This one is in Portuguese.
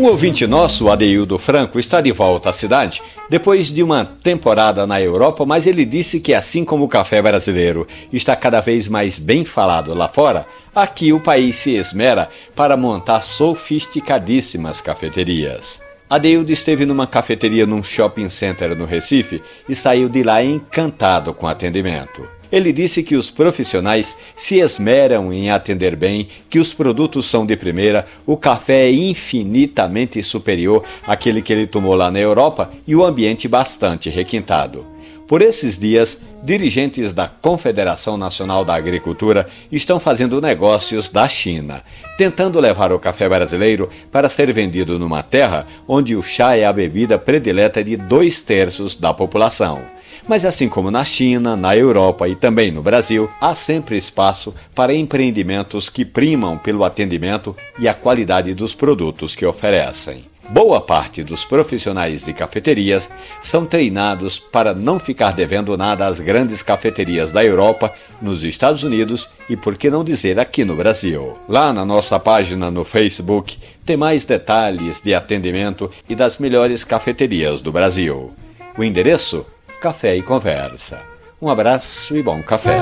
Um ouvinte nosso, Adeildo Franco, está de volta à cidade depois de uma temporada na Europa, mas ele disse que, assim como o café brasileiro está cada vez mais bem falado lá fora, aqui o país se esmera para montar sofisticadíssimas cafeterias. Adeildo esteve numa cafeteria num shopping center no Recife e saiu de lá encantado com o atendimento. Ele disse que os profissionais se esmeram em atender bem, que os produtos são de primeira, o café é infinitamente superior àquele que ele tomou lá na Europa e o ambiente bastante requintado. Por esses dias, dirigentes da Confederação Nacional da Agricultura estão fazendo negócios da China, tentando levar o café brasileiro para ser vendido numa terra onde o chá é a bebida predileta de dois terços da população. Mas assim como na China, na Europa e também no Brasil, há sempre espaço para empreendimentos que primam pelo atendimento e a qualidade dos produtos que oferecem. Boa parte dos profissionais de cafeterias são treinados para não ficar devendo nada às grandes cafeterias da Europa, nos Estados Unidos e, por que não dizer, aqui no Brasil. Lá na nossa página no Facebook tem mais detalhes de atendimento e das melhores cafeterias do Brasil. O endereço Café e Conversa. Um abraço e bom café.